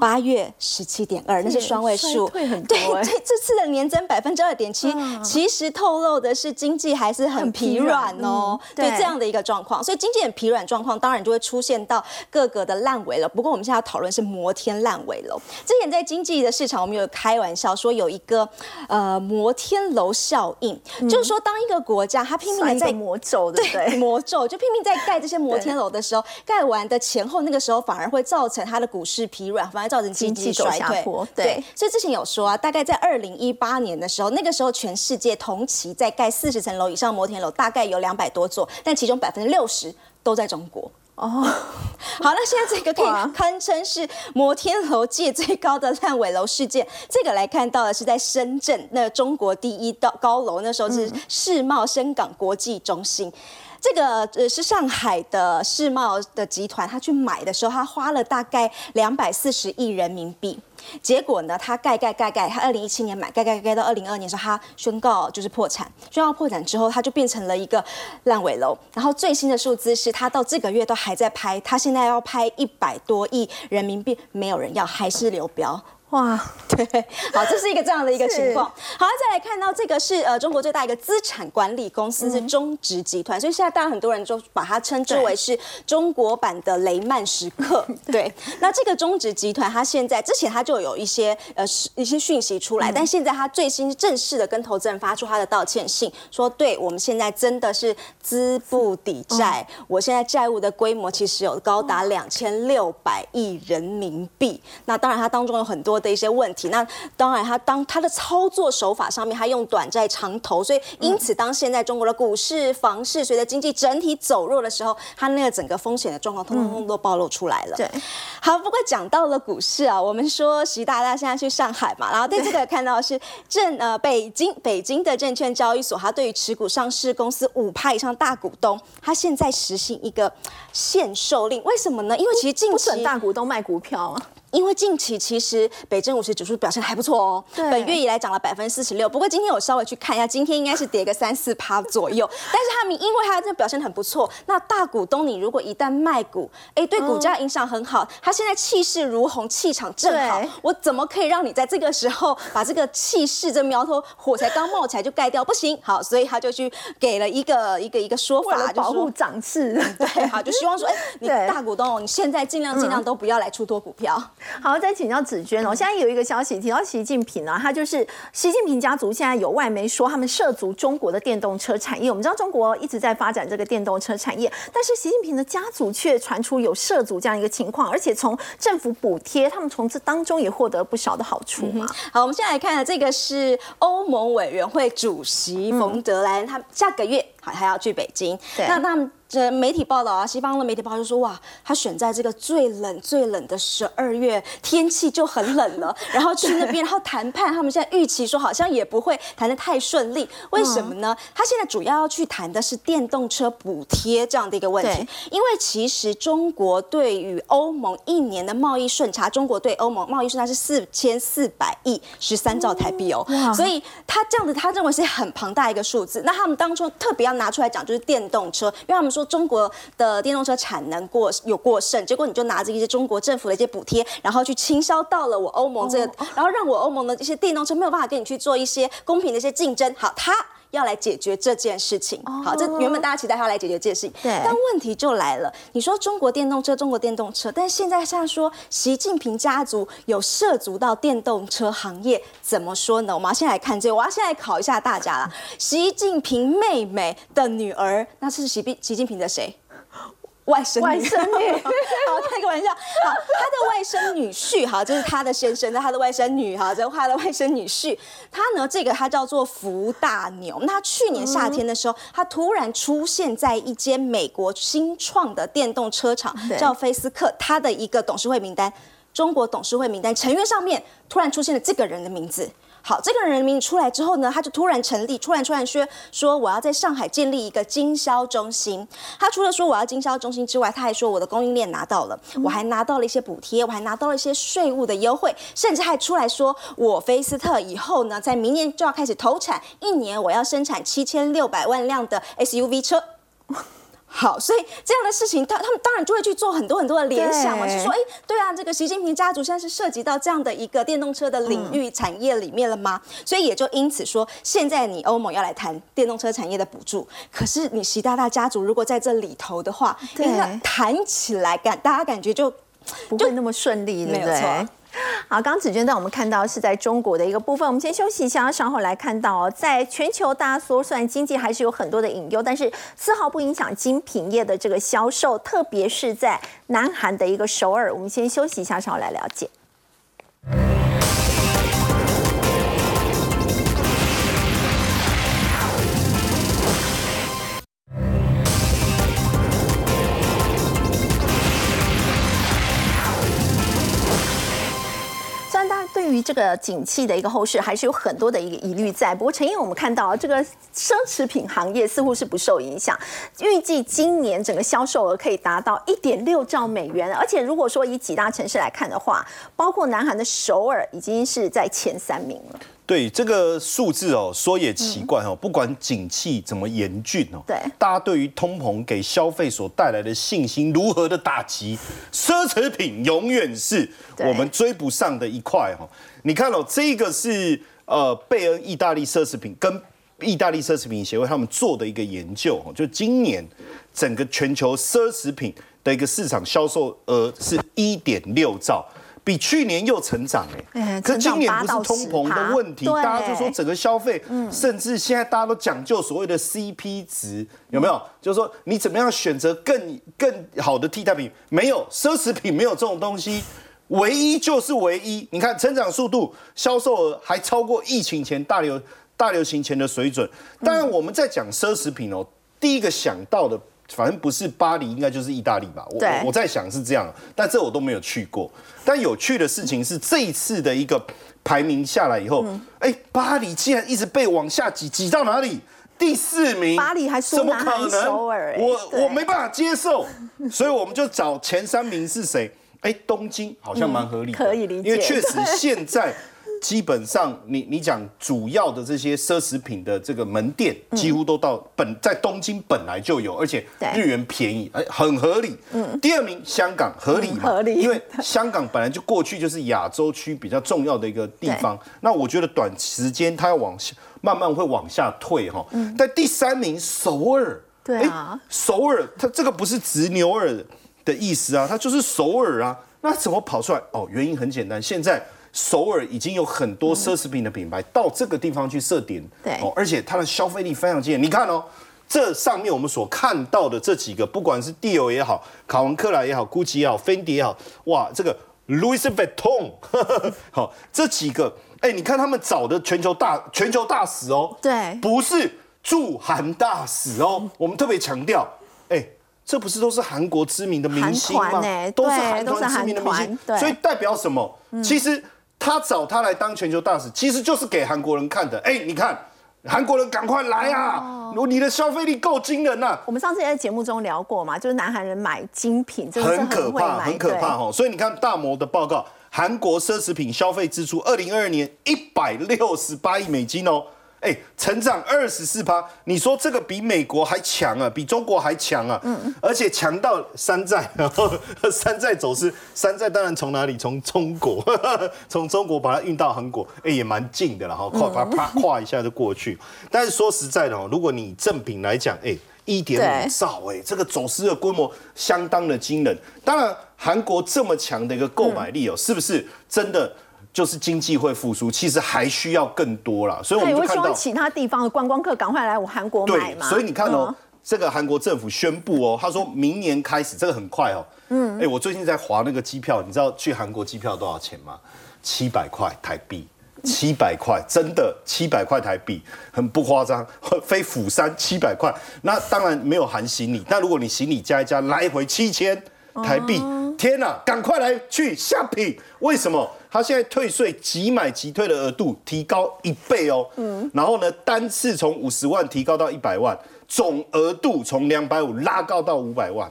八月十七点二，那是双位数，对，这这次的年增百分之二点七，其实透露的是经济还是很疲软哦。对这样的一个状况，所以经济很疲软状况，当然就会出现到各个的烂尾楼。不过我们现在要讨论是摩天烂尾楼。之前在经济的市场，我们有开玩笑说有一个呃摩天楼效应，就是说当一个国家它拼命的在魔咒，对不对？魔咒就拼命在盖这些摩天楼的时候，盖完的前后那个时候反而会造成它的股市疲软，反而。造成经济衰退，对，所以之前有说啊，大概在二零一八年的时候，那个时候全世界同期在盖四十层楼以上摩天楼，大概有两百多座，但其中百分之六十都在中国。哦，好，那现在这个可以堪称是摩天楼界最高的烂尾楼事件。这个来看到的是在深圳，那中国第一高高楼，那时候是世贸深港国际中心。这个呃是上海的世贸的集团，他去买的时候，他花了大概两百四十亿人民币。结果呢，他盖盖盖盖，他二零一七年买，盖盖盖到二零二年时候，他宣告就是破产。宣告破产之后，他就变成了一个烂尾楼。然后最新的数字是他到这个月都还在拍，他现在要拍一百多亿人民币，没有人要，还是流标。哇，对，好，这是一个这样的一个情况。好，再来看到这个是呃中国最大一个资产管理公司是中植集团，所以现在当然很多人就把它称之为是中国版的雷曼时刻。对，那这个中植集团它现在之前它就有一些呃一些讯息出来，但现在它最新正式的跟投资人发出它的道歉信，说对我们现在真的是资不抵债，我现在债务的规模其实有高达两千六百亿人民币。那当然它当中有很多。的一些问题，那当然，他当他的操作手法上面，他用短债长投，所以因此，当现在中国的股市、房市随着经济整体走弱的时候，他那个整个风险的状况，通通都暴露出来了。对，好，不过讲到了股市啊，我们说习大大现在去上海嘛，然后在这个看到是证呃北京北京的证券交易所，他对于持股上市公司五派以上大股东，他现在实行一个限售令，为什么呢？因为其实近期大股东卖股票啊。因为近期其实北证五十指数表现还不错哦，本月以来涨了百分之四十六。不过今天我稍微去看一下，今天应该是跌个三四趴左右。但是他们因为它这表现很不错，那大股东你如果一旦卖股，哎，对股价影响很好。他现在气势如虹，气场正好，我怎么可以让你在这个时候把这个气势这苗头火才刚冒起来就盖掉？不行，好，所以他就去给了一个一个一个说法，保护涨势。对，好，就希望说，哎，你 大股东，你现在尽量尽量都不要来出多股票。好，再请教子娟哦。现在有一个消息提到习近平呢，他就是习近平家族。现在有外媒说他们涉足中国的电动车产业。我们知道中国一直在发展这个电动车产业，但是习近平的家族却传出有涉足这样一个情况，而且从政府补贴，他们从这当中也获得不少的好处嘛。好，我们现在来看这个是欧盟委员会主席冯德莱恩，他下个月好还要去北京。那他们。这媒体报道啊，西方的媒体报道就说，哇，他选在这个最冷最冷的十二月，天气就很冷了，然后去那边，然后谈判，他们现在预期说好像也不会谈得太顺利，为什么呢？他现在主要要去谈的是电动车补贴这样的一个问题，因为其实中国对于欧盟一年的贸易顺差，中国对欧盟贸易顺差是四千四百亿十三兆台币哦，所以他这样子，他认为是很庞大一个数字。那他们当初特别要拿出来讲，就是电动车，因为他们说。说中国的电动车产能过有过剩，结果你就拿着一些中国政府的一些补贴，然后去倾销到了我欧盟这个，然后让我欧盟的这些电动车没有办法跟你去做一些公平的一些竞争。好，他。要来解决这件事情，好，这原本大家期待他来解决这件事情，对。但问题就来了，你说中国电动车，中国电动车，但现在现在说习近平家族有涉足到电动车行业，怎么说呢？我们要先来看这个，我要先来考一下大家了。习近平妹妹的女儿，那是习习近平的谁？外甥女，外甥女，好开个玩笑。好，他的外甥女婿，哈，就是他的先生，他的外甥女，哈，这他的外甥女婿，他呢，这个他叫做福大牛。那去年夏天的时候，他突然出现在一间美国新创的电动车厂，叫菲斯克，他的一个董事会名单，中国董事会名单成员上面突然出现了这个人的名字。好，这个人名出来之后呢，他就突然成立，突然突然说说我要在上海建立一个经销中心。他除了说我要经销中心之外，他还说我的供应链拿到了，我还拿到了一些补贴，我还拿到了一些税务的优惠，甚至还出来说我菲斯特以后呢，在明年就要开始投产，一年我要生产七千六百万辆的 SUV 车。好，所以这样的事情，他他们当然就会去做很多很多的联想嘛，就说，哎，对啊，这个习近平家族现在是涉及到这样的一个电动车的领域产业里面了吗？所以也就因此说，现在你欧盟要来谈电动车产业的补助，可是你习大大家族如果在这里头的话，该谈起来感大家感觉就不会那么顺利，没有错。好，刚子娟带我们看到是在中国的一个部分，我们先休息一下，稍后来看到，在全球大家说算经济还是有很多的隐忧，但是丝毫不影响精品业的这个销售，特别是在南韩的一个首尔，我们先休息一下，稍后来了解。这个景气的一个后市，还是有很多的一个疑虑在。不过陈毅，我们看到这个奢侈品行业似乎是不受影响，预计今年整个销售额可以达到一点六兆美元。而且如果说以几大城市来看的话，包括南韩的首尔已经是在前三名了。对这个数字哦，说也奇怪哦，不管景气怎么严峻哦，对，大家对于通膨给消费所带来的信心如何的打击，奢侈品永远是我们追不上的一块哈。你看哦，这个是呃贝恩意大利奢侈品跟意大利奢侈品协会他们做的一个研究哦，就今年整个全球奢侈品的一个市场销售额是一点六兆。比去年又成长哎，可今年不是通膨的问题，大家就说整个消费，甚至现在大家都讲究所谓的 CP 值，有没有？就是说你怎么样选择更更好的替代品？没有，奢侈品没有这种东西，唯一就是唯一。你看成长速度、销售额还超过疫情前大流大流行前的水准。当然我们在讲奢侈品哦，第一个想到的。反正不是巴黎，应该就是意大利吧。我我在想是这样，但这我都没有去过。但有趣的事情是，这一次的一个排名下来以后，哎，巴黎竟然一直被往下挤，挤到哪里？第四名。巴黎还怎么可能？我我没办法接受，所以我们就找前三名是谁？哎，东京好像蛮合理，可以理解，因为确实现在。基本上，你你讲主要的这些奢侈品的这个门店，几乎都到本在东京本来就有，而且日元便宜，哎，很合理。嗯。第二名香港合理嘛？合理。因为香港本来就过去就是亚洲区比较重要的一个地方，那我觉得短时间它要往下慢慢会往下退哈。嗯。但第三名首尔，对啊，首尔它这个不是直牛耳的意思啊，它就是首尔啊。那怎么跑出来？哦，原因很简单，现在。首尔已经有很多奢侈品的品牌到这个地方去设点，对哦，而且它的消费力非常惊人。你看哦，这上面我们所看到的这几个，不管是 Dior 也好，卡文克莱也好，GUCCI 也好，Fendi 也好，哇，这个 Louis Vuitton，好，这几个，哎，你看他们找的全球大全球大使哦，对，不是驻韩大使哦，我们特别强调，哎。这不是都是韩国知名的明星吗？都是韩团知名的明星，所以代表什么？其实他找他来当全球大使，其实就是给韩国人看的。哎，你看。韩国人赶快来啊！你的消费力够惊人呐！我们上次也在节目中聊过嘛，就是南韩人买精品，真的很可怕，很可怕哦。所以你看大摩的报告，韩国奢侈品消费支出，二零二二年一百六十八亿美金哦。哎，成长二十四趴，你说这个比美国还强啊，比中国还强啊，嗯，而且强到山寨，然 后山寨走势，山寨当然从哪里？从中国，从中国把它运到韩国，哎，也蛮近的了哈，跨啪啪跨一下就过去。但是说实在的哦，如果你正品来讲，哎，一点五兆，哎，这个走私的规模相当的惊人。当然，韩国这么强的一个购买力哦，是不是真的？就是经济会复苏，其实还需要更多啦。所以我们就看到其他地方的观光客赶快来我韩国买嘛。所以你看哦，这个韩国政府宣布哦，他说明年开始，这个很快哦。嗯。哎，我最近在划那个机票，你知道去韩国机票多少钱吗？七百块台币，七百块，真的七百块台币，很不夸张。飞釜山七百块，那当然没有含行李。但如果你行李加一加，来回七千台币，天哪，赶快来去 shopping！为什么？他现在退税即买即退的额度提高一倍哦，嗯，然后呢，单次从五十万提高到一百万，总额度从两百五拉高到五百万。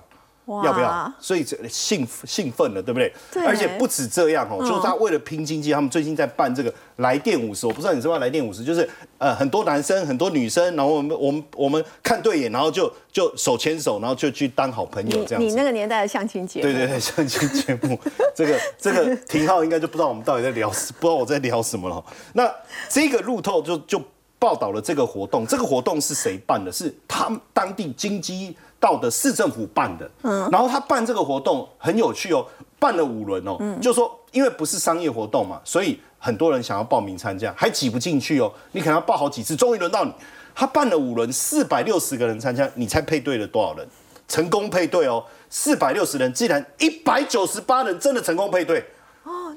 要不要？所以这兴兴奋了，对不对？对。而且不止这样哦，就是他为了拼经济，他们最近在办这个来电五十。我不知道你知道来电五十，就是呃很多男生很多女生，然后我们我们我们看对眼，然后就就手牵手，然后就去当好朋友这样。你那个年代的相亲节目。对对对，相亲节目，这个这个廷浩应该就不知道我们到底在聊，不知道我在聊什么了。那这个路透就就报道了这个活动，这个活动是谁办的？是他们当地经济。道的市政府办的，嗯，然后他办这个活动很有趣哦，办了五轮哦，嗯，就说因为不是商业活动嘛，所以很多人想要报名参加，还挤不进去哦，你可能要报好几次，终于轮到你。他办了五轮，四百六十个人参加，你猜配对了多少人？成功配对哦，四百六十人，竟然一百九十八人真的成功配对。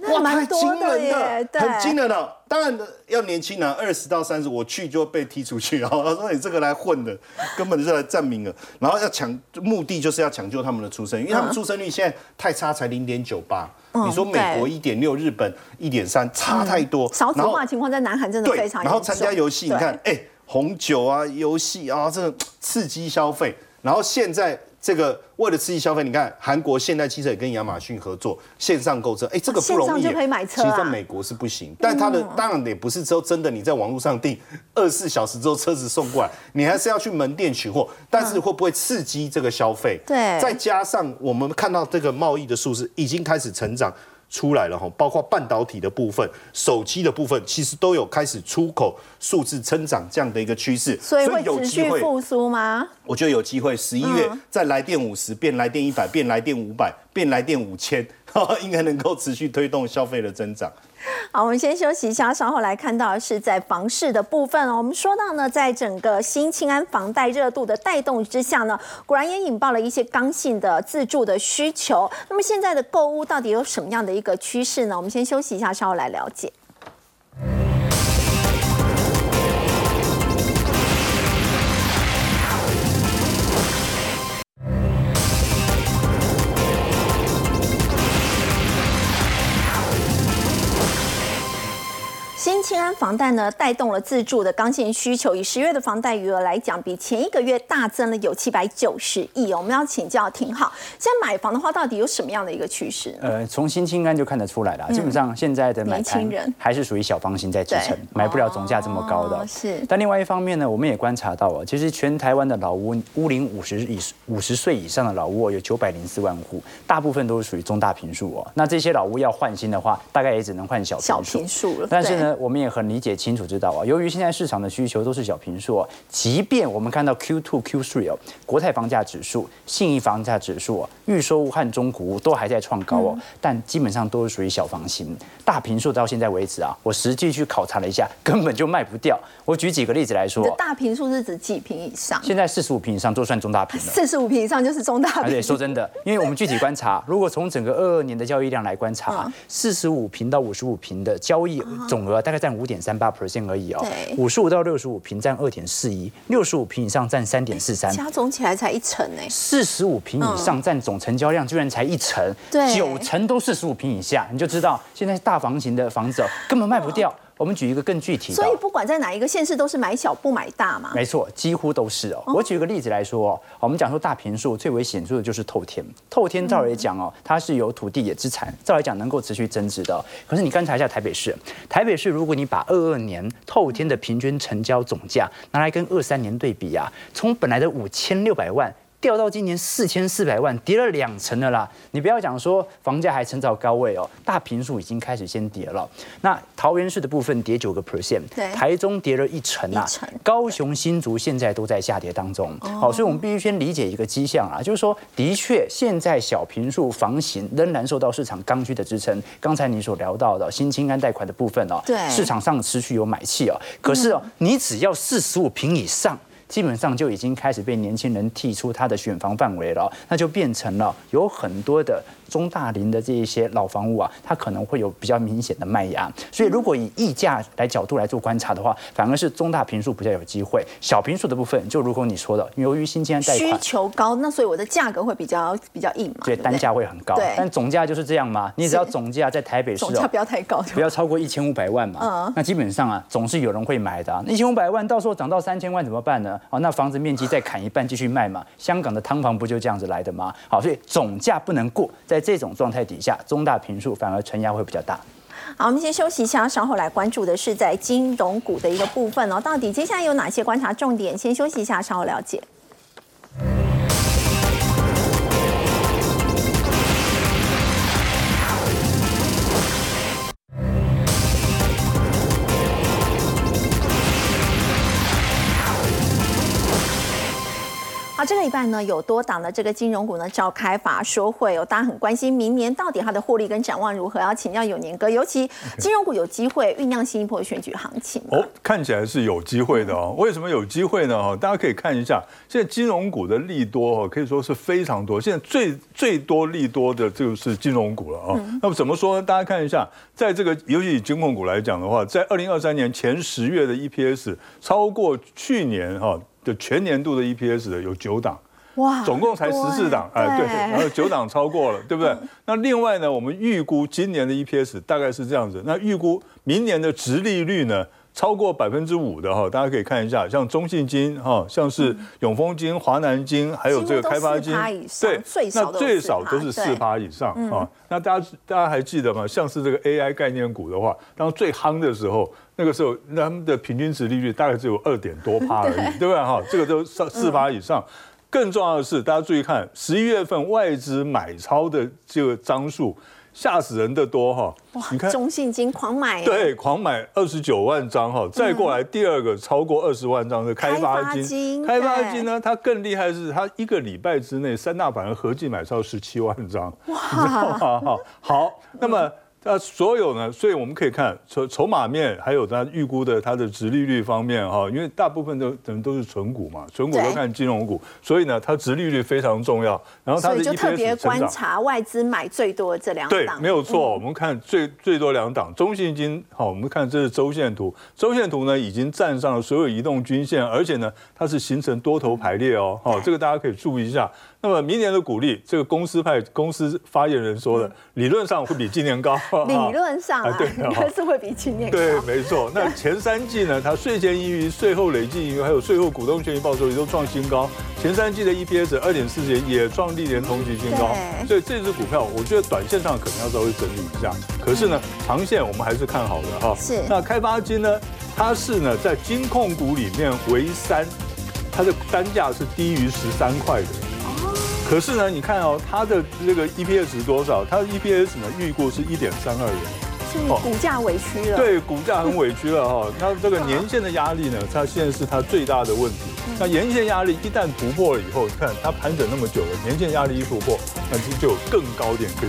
哇，太惊人了，很惊人了。当然要年轻人，二十到三十，我去就被踢出去。然后他说：“你这个来混的，根本就是来占名额。”然后要抢，目的就是要抢救他们的出生，因为他们出生率现在太差，才零点九八。你说美国一点六，日本一点三，差太多。少子化情况在南韩真的非常然后参加游戏，你看，哎，红酒啊，游戏啊，这刺激消费。然后现在。这个为了刺激消费，你看韩国现代汽车也跟亚马逊合作线上购车，哎，这个不容易。就可以买车。其实在美国是不行，但它的当然也不是说真的，你在网络上订二十四小时之后车子送过来，你还是要去门店取货。但是会不会刺激这个消费？对。再加上我们看到这个贸易的数字已经开始成长。出来了哈，包括半导体的部分、手机的部分，其实都有开始出口数字增长这样的一个趋势，所以会持续复苏吗？我觉得有机会，十一月再来电五十，变来电一百，变来电五百，变来电五千，应该能够持续推动消费的增长。好，我们先休息一下，稍后来看到是在房市的部分哦。我们说到呢，在整个新清安房贷热度的带动之下呢，果然也引爆了一些刚性的自住的需求。那么现在的购物到底有什么样的一个趋势呢？我们先休息一下，稍后来了解。安房贷呢，带动了自住的刚性需求。以十月的房贷余额来讲，比前一个月大增了有七百九十亿哦。我们要请教挺好，现在买房的话，到底有什么样的一个趋势？呃，从新青安就看得出来了，基本上现在的买盘还是属于小方型在支撑，买不了总价这么高的。是。但另外一方面呢，我们也观察到啊，其实全台湾的老屋屋龄五十以五十岁以上的老屋有九百零四万户，大部分都是属于中大平数哦。那这些老屋要换新的话，大概也只能换小小平数了。但是呢。我们也很理解清楚知道啊，由于现在市场的需求都是小平数，即便我们看到 Q two Q three 哦，国泰房价指数、信义房价指数、预售屋和中古屋都还在创高哦，但基本上都是属于小房型，大平数到现在为止啊，我实际去考察了一下，根本就卖不掉。我举几个例子来说，大平数是指几平以上？现在四十五平以上都算中大平了。四十五平以上就是中大平。对，说真的，因为我们具体观察，如果从整个二二年的交易量来观察，四十五平到五十五平的交易总额大概占。占五点三八 percent 而已哦。五十五到六十五平占二点四一，六十五平以上占三点四三，加总起来才一成哎。四十五平以上占总成交量居然才一成，九成都四十五平以下，你就知道现在大房型的房子根本卖不掉。我们举一个更具体的，所以不管在哪一个县市，都是买小不买大嘛。没错，几乎都是哦。我举个例子来说哦，我们讲说大平数最为显著的就是透天。透天照来讲哦，它是有土地也资产，照来讲能够持续增值的。可是你观察一下台北市，台北市如果你把二二年透天的平均成交总价拿来跟二三年对比啊，从本来的五千六百万。掉到今年四千四百万，跌了两成的啦。你不要讲说房价还撑到高位哦，大平数已经开始先跌了。那桃园市的部分跌九个 percent，台中跌了一成啊，高雄新竹现在都在下跌当中。好，所以我们必须先理解一个迹象啊，就是说，的确现在小平数房型仍然受到市场刚需的支撑。刚才你所聊到的新青安贷款的部分哦，对，市场上持续有买气哦。可是哦，你只要四十五平以上。基本上就已经开始被年轻人剔出他的选房范围了，那就变成了有很多的。中大林的这一些老房屋啊，它可能会有比较明显的卖压，所以如果以溢价来角度来做观察的话，反而是中大平数比较有机会，小平数的部分就如果你说的，由于新签贷款需求高，那所以我的价格会比较比较硬嘛，对，单价会很高，对，但总价就是这样嘛，你只要总价在台北市，总价不要太高，不要超过一千五百万嘛，嗯，那基本上啊，总是有人会买的，一千五百万到时候涨到三千万怎么办呢？哦，那房子面积再砍一半继续卖嘛，香港的汤房不就这样子来的吗？好，所以总价不能过，在这种状态底。下中大平数反而承压会比较大。好，我们先休息一下，稍后来关注的是在金融股的一个部分哦。到底接下来有哪些观察重点？先休息一下，稍后了解。好，这个礼拜呢，有多档的这个金融股呢召开法说会哦，大家很关心明年到底它的获利跟展望如何？要请教有年哥，尤其金融股有机会酝酿新一波选举行情哦，看起来是有机会的哦。为什么有机会呢？哈，大家可以看一下，现在金融股的利多哦，可以说是非常多。现在最最多利多的就是金融股了啊。那么怎么说呢？大家看一下，在这个尤其以金控股来讲的话，在二零二三年前十月的 EPS 超过去年哈。的全年度的 EPS 的有九档，哇，总共才十四档，哎，对，然后九档超过了，对不对？那另外呢，我们预估今年的 EPS 大概是这样子，那预估明年的值利率呢，超过百分之五的哈，大家可以看一下，像中信金哈，像是永丰金、华南金，还有这个开发金，对，那最少都是四趴以上啊。那大家大家还记得吗？像是这个 AI 概念股的话，当最夯的时候。那个时候，他们的平均值利率大概只有二点多趴而已，对不对哈？这个都 上四趴以上。更重要的是，大家注意看，十一月份外资买超的这个张数，吓死人的多哈！哇，你看中信金狂买，对，狂买二十九万张哈。再过来第二个超过二十万张的开发金，开发金呢，它更厉害的是，它一个礼拜之内三大板合计买超十七万张，哇！好，那么。那所有呢？所以我们可以看筹筹码面，还有它预估的它的值利率方面哈，因为大部分都可能都是纯股嘛，纯股都看金融股，所以呢，它值利率非常重要。然后它的就特别观察外资买最多这两档，对，没有错。我们看最最多两档，中信金好，我们看这是周线图，周线图呢已经站上了所有移动均线，而且呢它是形成多头排列哦，好，这个大家可以注意一下。那么明年的股利，这个公司派公司发言人说的，理论上会比今年高。理论上啊，对，是会比今年高。对，没错。那前三季呢，它税前盈余、税后累计盈余，还有税后股东权益报酬也都创新高。前三季的 EPS 二点四元也创历年同期新高。所以这支股票，我觉得短线上可能要稍微整理一下。可是呢，长线我们还是看好的哈。是。那开发金呢，它是呢在金控股里面为三，它的单价是低于十三块的。可是呢，你看哦，它的这个 EPS 是多少？它的 EPS 呢，预估是一点三二元，是股价委屈了。对，股价很委屈了哈。它这个年限的压力呢，它现在是它最大的问题。那年限压力一旦突破了以后，你看它盘整那么久了，年限压力一突破，那就就有更高点可以